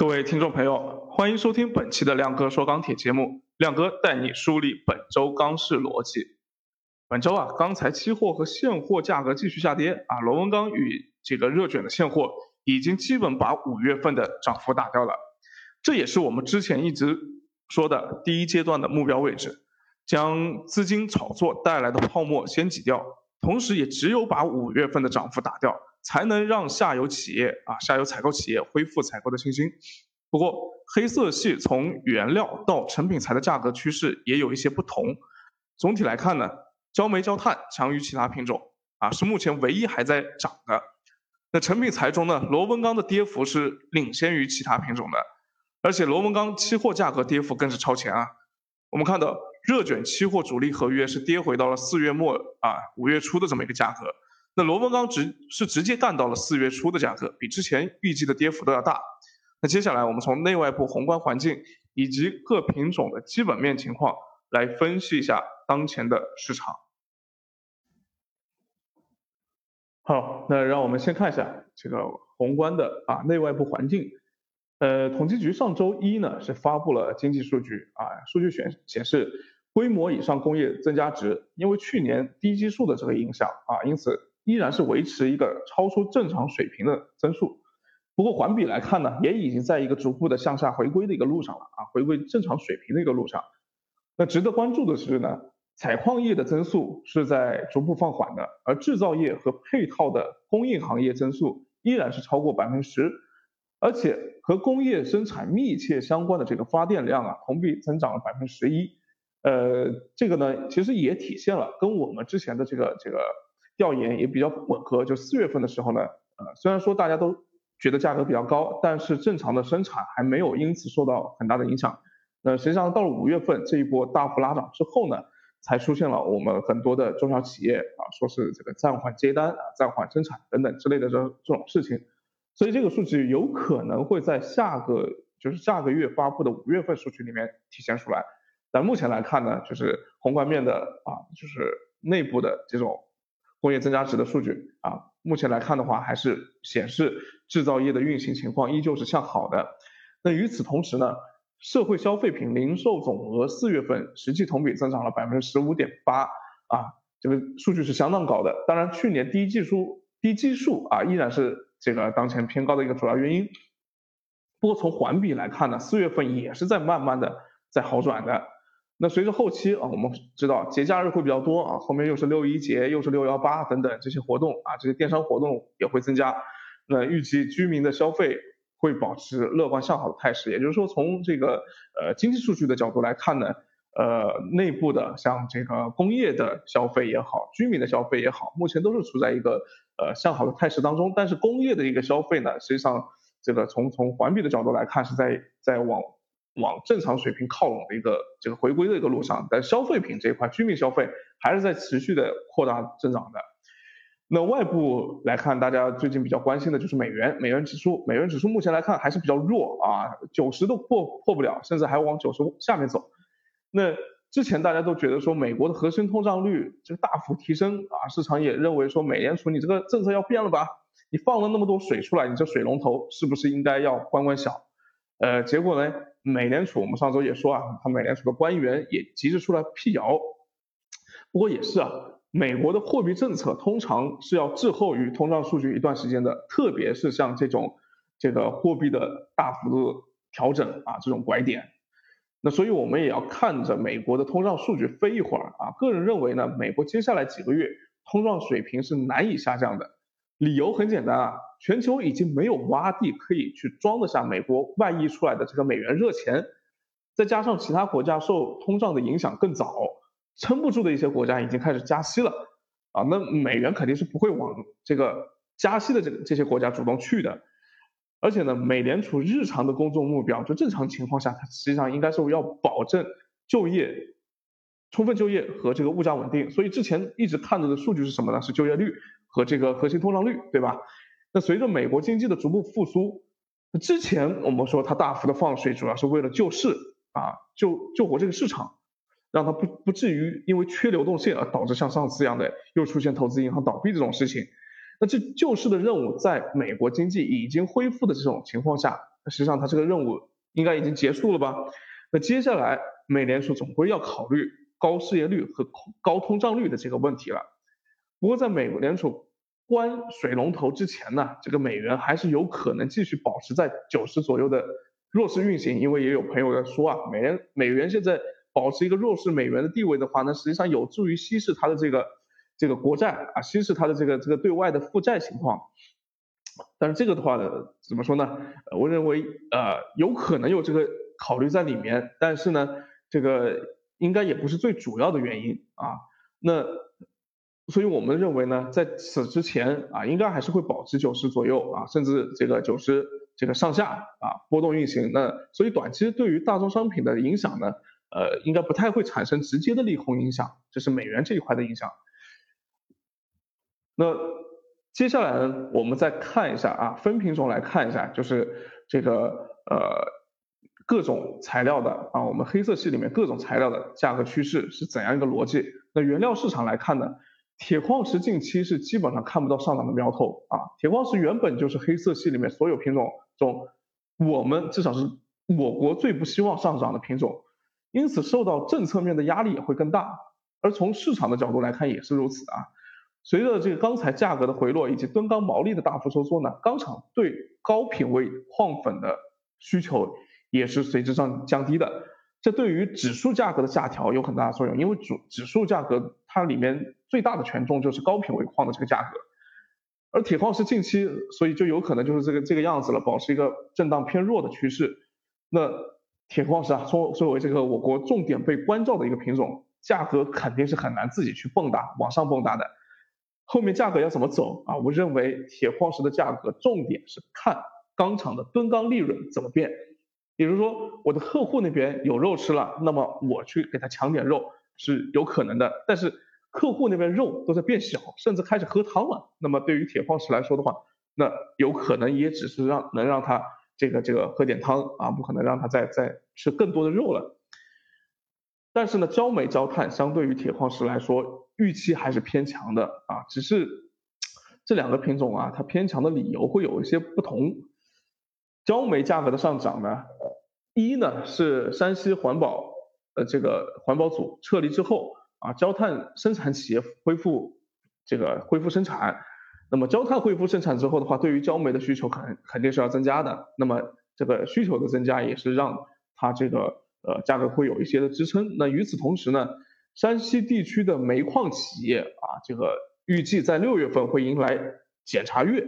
各位听众朋友，欢迎收听本期的亮哥说钢铁节目。亮哥带你梳理本周钢市逻辑。本周啊，钢材期货和现货价格继续下跌啊，螺纹钢与这个热卷的现货已经基本把五月份的涨幅打掉了。这也是我们之前一直说的第一阶段的目标位置，将资金炒作带来的泡沫先挤掉，同时也只有把五月份的涨幅打掉。才能让下游企业啊，下游采购企业恢复采购的信心。不过，黑色系从原料到成品材的价格趋势也有一些不同。总体来看呢，焦煤、焦炭强于其他品种啊，是目前唯一还在涨的。那成品材中呢，螺纹钢的跌幅是领先于其他品种的，而且螺纹钢期货价格跌幅更是超前啊。我们看到热卷期货主力合约是跌回到了四月末啊五月初的这么一个价格。那螺纹钢直是直接干到了四月初的价格，比之前预计的跌幅都要大。那接下来我们从内外部宏观环境以及各品种的基本面情况来分析一下当前的市场。好，那让我们先看一下这个宏观的啊内外部环境。呃，统计局上周一呢是发布了经济数据啊，数据显显示规模以上工业增加值因为去年低基数的这个影响啊，因此。依然是维持一个超出正常水平的增速，不过环比来看呢，也已经在一个逐步的向下回归的一个路上了啊，回归正常水平的一个路上。那值得关注的是呢，采矿业的增速是在逐步放缓的，而制造业和配套的供应行业增速依然是超过百分之十，而且和工业生产密切相关的这个发电量啊，同比增长了百分之十一。呃，这个呢，其实也体现了跟我们之前的这个这个。调研也比较吻合，就四月份的时候呢，呃，虽然说大家都觉得价格比较高，但是正常的生产还没有因此受到很大的影响。那实际上到了五月份这一波大幅拉涨之后呢，才出现了我们很多的中小企业啊，说是这个暂缓接单啊、暂缓生产等等之类的这这种事情。所以这个数据有可能会在下个就是下个月发布的五月份数据里面体现出来。但目前来看呢，就是宏观面的啊，就是内部的这种。工业增加值的数据啊，目前来看的话，还是显示制造业的运行情况依旧是向好的。那与此同时呢，社会消费品零售总额四月份实际同比增长了百分之十五点八啊，这个数据是相当高的。当然，去年低基数低基数啊，依然是这个当前偏高的一个主要原因。不过从环比来看呢，四月份也是在慢慢的在好转的。那随着后期啊，我们知道节假日会比较多啊，后面又是六一节，又是六幺八等等这些活动啊，这些电商活动也会增加。那预计居民的消费会保持乐观向好的态势，也就是说，从这个呃经济数据的角度来看呢，呃内部的像这个工业的消费也好，居民的消费也好，目前都是处在一个呃向好的态势当中。但是工业的一个消费呢，实际上这个从从环比的角度来看，是在在往。往正常水平靠拢的一个这个回归的一个路上，但消费品这一块，居民消费还是在持续的扩大增长的。那外部来看，大家最近比较关心的就是美元，美元指数，美元指数目前来看还是比较弱啊，九十都破破不了，甚至还往九十下面走。那之前大家都觉得说美国的核心通胀率这个大幅提升啊，市场也认为说美联储你这个政策要变了吧？你放了那么多水出来，你这水龙头是不是应该要关关小？呃，结果呢？美联储，我们上周也说啊，他美联储的官员也急着出来辟谣。不过也是啊，美国的货币政策通常是要滞后于通胀数据一段时间的，特别是像这种这个货币的大幅度调整啊，这种拐点。那所以我们也要看着美国的通胀数据飞一会儿啊。个人认为呢，美国接下来几个月通胀水平是难以下降的。理由很简单啊，全球已经没有洼地可以去装得下美国外溢出来的这个美元热钱，再加上其他国家受通胀的影响更早，撑不住的一些国家已经开始加息了啊，那美元肯定是不会往这个加息的这个这些国家主动去的，而且呢，美联储日常的工作目标，就正常情况下，它实际上应该是要保证就业充分就业和这个物价稳定，所以之前一直看着的数据是什么呢？是就业率。和这个核心通胀率，对吧？那随着美国经济的逐步复苏，之前我们说它大幅的放水，主要是为了救市啊，救救活这个市场，让它不不至于因为缺流动性而导致像上次一样的又出现投资银行倒闭这种事情。那这救市的任务，在美国经济已经恢复的这种情况下，实际上它这个任务应该已经结束了吧？那接下来美联储总归要考虑高失业率和高通胀率的这个问题了。不过在美联储关水龙头之前呢，这个美元还是有可能继续保持在九十左右的弱势运行，因为也有朋友在说啊，美元美元现在保持一个弱势美元的地位的话呢，实际上有助于稀释它的这个这个国债啊，稀释它的这个这个对外的负债情况。但是这个的话呢，怎么说呢？我认为呃有可能有这个考虑在里面，但是呢，这个应该也不是最主要的原因啊。那所以我们认为呢，在此之前啊，应该还是会保持九十左右啊，甚至这个九十这个上下啊波动运行。那所以短期对于大宗商品的影响呢，呃，应该不太会产生直接的利空影响，这是美元这一块的影响。那。接下来呢，我们再看一下啊，分品种来看一下，就是这个呃各种材料的啊，我们黑色系里面各种材料的价格趋势是怎样一个逻辑？那原料市场来看呢，铁矿石近期是基本上看不到上涨的苗头啊。铁矿石原本就是黑色系里面所有品种中，我们至少是我国最不希望上涨的品种，因此受到政策面的压力也会更大。而从市场的角度来看也是如此啊。随着这个钢材价格的回落以及吨钢毛利的大幅收缩呢，钢厂对高品位矿粉的需求也是随之上降低的。这对于指数价格的下调有很大的作用，因为主指数价格它里面最大的权重就是高品位矿的这个价格。而铁矿石近期所以就有可能就是这个这个样子了，保持一个震荡偏弱的趋势。那铁矿石啊，作作为这个我国重点被关照的一个品种，价格肯定是很难自己去蹦跶往上蹦跶的。后面价格要怎么走啊？我认为铁矿石的价格重点是看钢厂的吨钢利润怎么变。比如说我的客户那边有肉吃了，那么我去给他抢点肉是有可能的。但是客户那边肉都在变小，甚至开始喝汤了，那么对于铁矿石来说的话，那有可能也只是让能让他这个这个喝点汤啊，不可能让他再再吃更多的肉了。但是呢，焦煤、焦炭相对于铁矿石来说，预期还是偏强的啊。只是这两个品种啊，它偏强的理由会有一些不同。焦煤价格的上涨呢，一呢是山西环保这个环保组撤离之后啊，焦炭生产企业恢复这个恢复生产。那么焦炭恢复生产之后的话，对于焦煤的需求肯肯定是要增加的。那么这个需求的增加也是让它这个。呃，价格会有一些的支撑。那与此同时呢，山西地区的煤矿企业啊，这个预计在六月份会迎来检查月，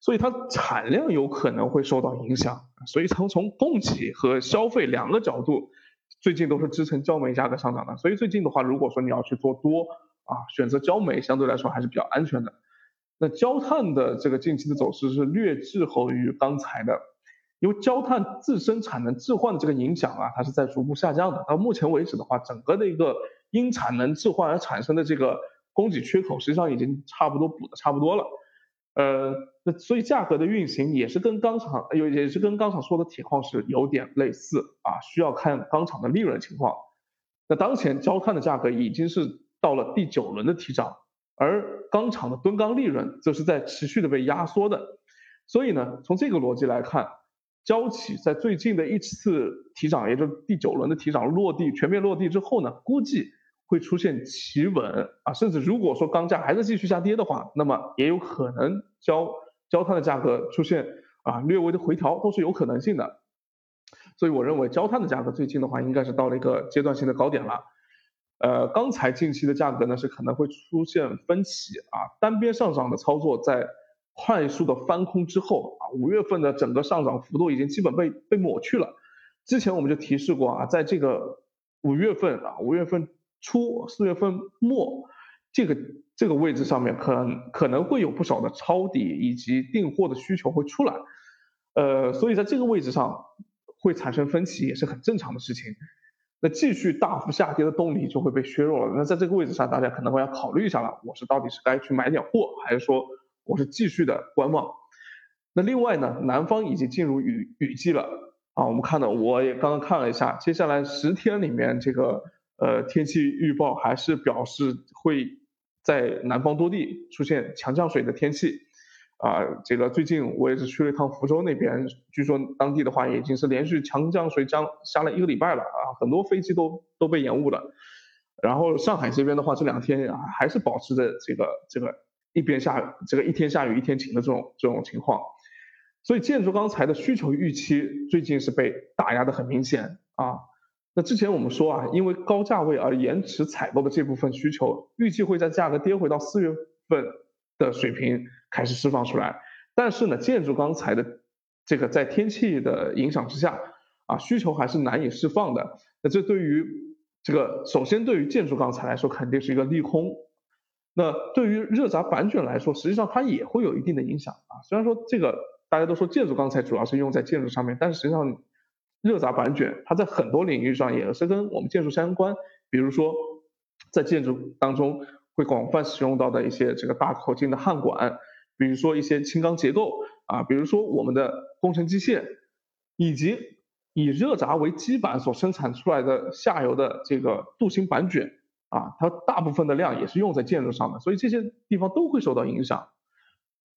所以它产量有可能会受到影响。所以从从供给和消费两个角度，最近都是支撑焦煤价格上涨的。所以最近的话，如果说你要去做多啊，选择焦煤相对来说还是比较安全的。那焦炭的这个近期的走势是略滞后于钢材的。因为焦炭自身产能置换的这个影响啊，它是在逐步下降的。到目前为止的话，整个的一个因产能置换而产生的这个供给缺口，实际上已经差不多补的差不多了。呃，那所以价格的运行也是跟钢厂有也是跟钢厂说的铁矿石有点类似啊，需要看钢厂的利润情况。那当前焦炭的价格已经是到了第九轮的提涨，而钢厂的吨钢利润则是在持续的被压缩的。所以呢，从这个逻辑来看。焦企在最近的一次提涨，也就是第九轮的提涨落地全面落地之后呢，估计会出现企稳啊，甚至如果说钢价还是继续下跌的话，那么也有可能焦焦炭的价格出现啊略微的回调，都是有可能性的。所以我认为焦炭的价格最近的话，应该是到了一个阶段性的高点了。呃，钢材近期的价格呢是可能会出现分歧啊，单边上涨的操作在。快速的翻空之后啊，五月份的整个上涨幅度已经基本被被抹去了。之前我们就提示过啊，在这个五月份啊，五月份初、四月份末这个这个位置上面，可能可能会有不少的抄底以及订货的需求会出来。呃，所以在这个位置上会产生分歧也是很正常的事情。那继续大幅下跌的动力就会被削弱了。那在这个位置上，大家可能会要考虑一下了，我是到底是该去买点货，还是说？我是继续的观望。那另外呢，南方已经进入雨雨季了啊。我们看到，我也刚刚看了一下，接下来十天里面，这个呃天气预报还是表示会在南方多地出现强降水的天气啊，这个最近我也是去了一趟福州那边，据说当地的话已经是连续强降水降下了一个礼拜了啊，很多飞机都都被延误了。然后上海这边的话，这两天啊还是保持着这个这个一边下这个一天下雨一天晴的这种这种情况。所以建筑钢材的需求预期最近是被打压的很明显啊。那之前我们说啊，因为高价位而延迟采购的这部分需求，预计会在价格跌回到四月份。的水平开始释放出来，但是呢，建筑钢材的这个在天气的影响之下啊，需求还是难以释放的。那这对于这个，首先对于建筑钢材来说肯定是一个利空。那对于热轧板卷来说，实际上它也会有一定的影响啊。虽然说这个大家都说建筑钢材主要是用在建筑上面，但是实际上热轧板卷它在很多领域上也是跟我们建筑相关，比如说在建筑当中。会广泛使用到的一些这个大口径的焊管，比如说一些轻钢结构啊，比如说我们的工程机械，以及以热轧为基板所生产出来的下游的这个镀锌板卷啊，它大部分的量也是用在建筑上的，所以这些地方都会受到影响。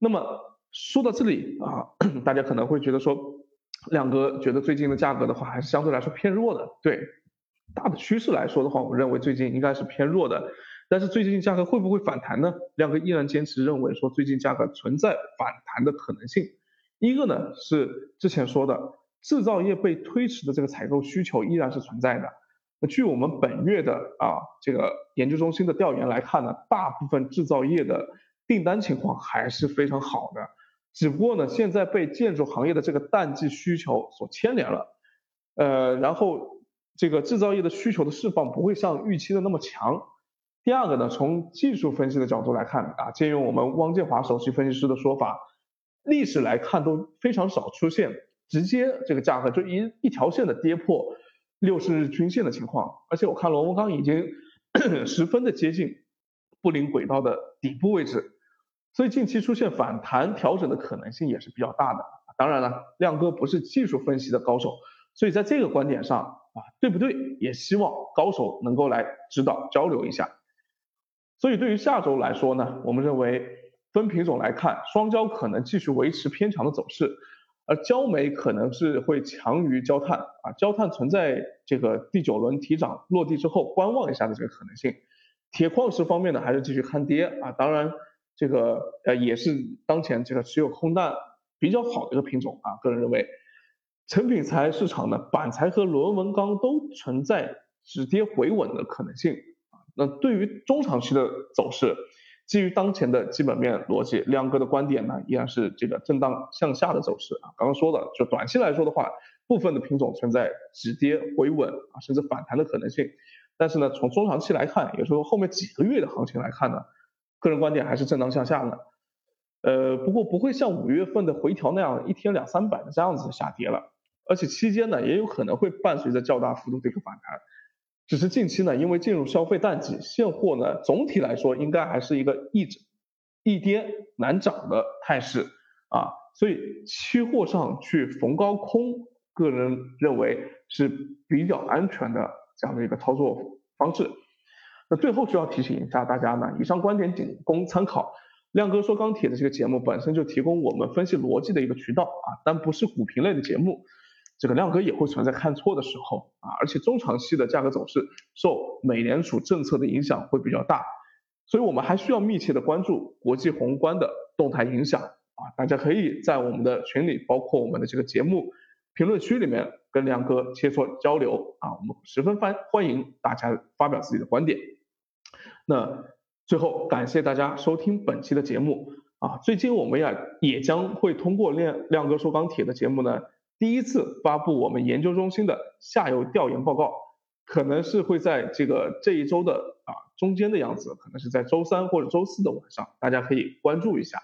那么说到这里啊，大家可能会觉得说，亮哥觉得最近的价格的话还是相对来说偏弱的，对，大的趋势来说的话，我认为最近应该是偏弱的。但是最近价格会不会反弹呢？亮哥依然坚持认为说最近价格存在反弹的可能性。一个呢是之前说的制造业被推迟的这个采购需求依然是存在的。那据我们本月的啊这个研究中心的调研来看呢，大部分制造业的订单情况还是非常好的。只不过呢现在被建筑行业的这个淡季需求所牵连了。呃，然后这个制造业的需求的释放不会像预期的那么强。第二个呢，从技术分析的角度来看啊，借用我们汪建华首席分析师的说法，历史来看都非常少出现直接这个价格就一一条线的跌破六十日均线的情况，而且我看螺纹钢已经 十分的接近布林轨道的底部位置，所以近期出现反弹调整的可能性也是比较大的。当然了，亮哥不是技术分析的高手，所以在这个观点上啊，对不对？也希望高手能够来指导交流一下。所以对于下周来说呢，我们认为分品种来看，双焦可能继续维持偏强的走势，而焦煤可能是会强于焦炭啊，焦炭存在这个第九轮提涨落地之后观望一下的这个可能性。铁矿石方面呢，还是继续看跌啊，当然这个呃也是当前这个持有空单比较好的一个品种啊，个人认为，成品材市场呢，板材和螺纹钢都存在止跌回稳的可能性啊。那对于中长期的走势，基于当前的基本面逻辑，亮哥的观点呢，依然是这个震荡向下的走势啊。刚刚说的，就短期来说的话，部分的品种存在止跌回稳啊，甚至反弹的可能性。但是呢，从中长期来看，也就是说后面几个月的行情来看呢，个人观点还是震荡向下的。呃，不过不会像五月份的回调那样一天两三百的这样子下跌了，而且期间呢，也有可能会伴随着较大幅度的一个反弹。只是近期呢，因为进入消费淡季，现货呢总体来说应该还是一个易易跌难涨的态势啊，所以期货上去逢高空，个人认为是比较安全的这样的一个操作方式。那最后需要提醒一下大家呢，以上观点仅供参考。亮哥说钢铁的这个节目本身就提供我们分析逻辑的一个渠道啊，但不是股评类的节目。这个亮哥也会存在看错的时候啊，而且中长期的价格走势受美联储政策的影响会比较大，所以我们还需要密切的关注国际宏观的动态影响啊。大家可以在我们的群里，包括我们的这个节目评论区里面跟亮哥切磋交流啊，我们十分欢欢迎大家发表自己的观点。那最后感谢大家收听本期的节目啊，最近我们呀也将会通过亮亮哥说钢铁的节目呢。第一次发布我们研究中心的下游调研报告，可能是会在这个这一周的啊中间的样子，可能是在周三或者周四的晚上，大家可以关注一下。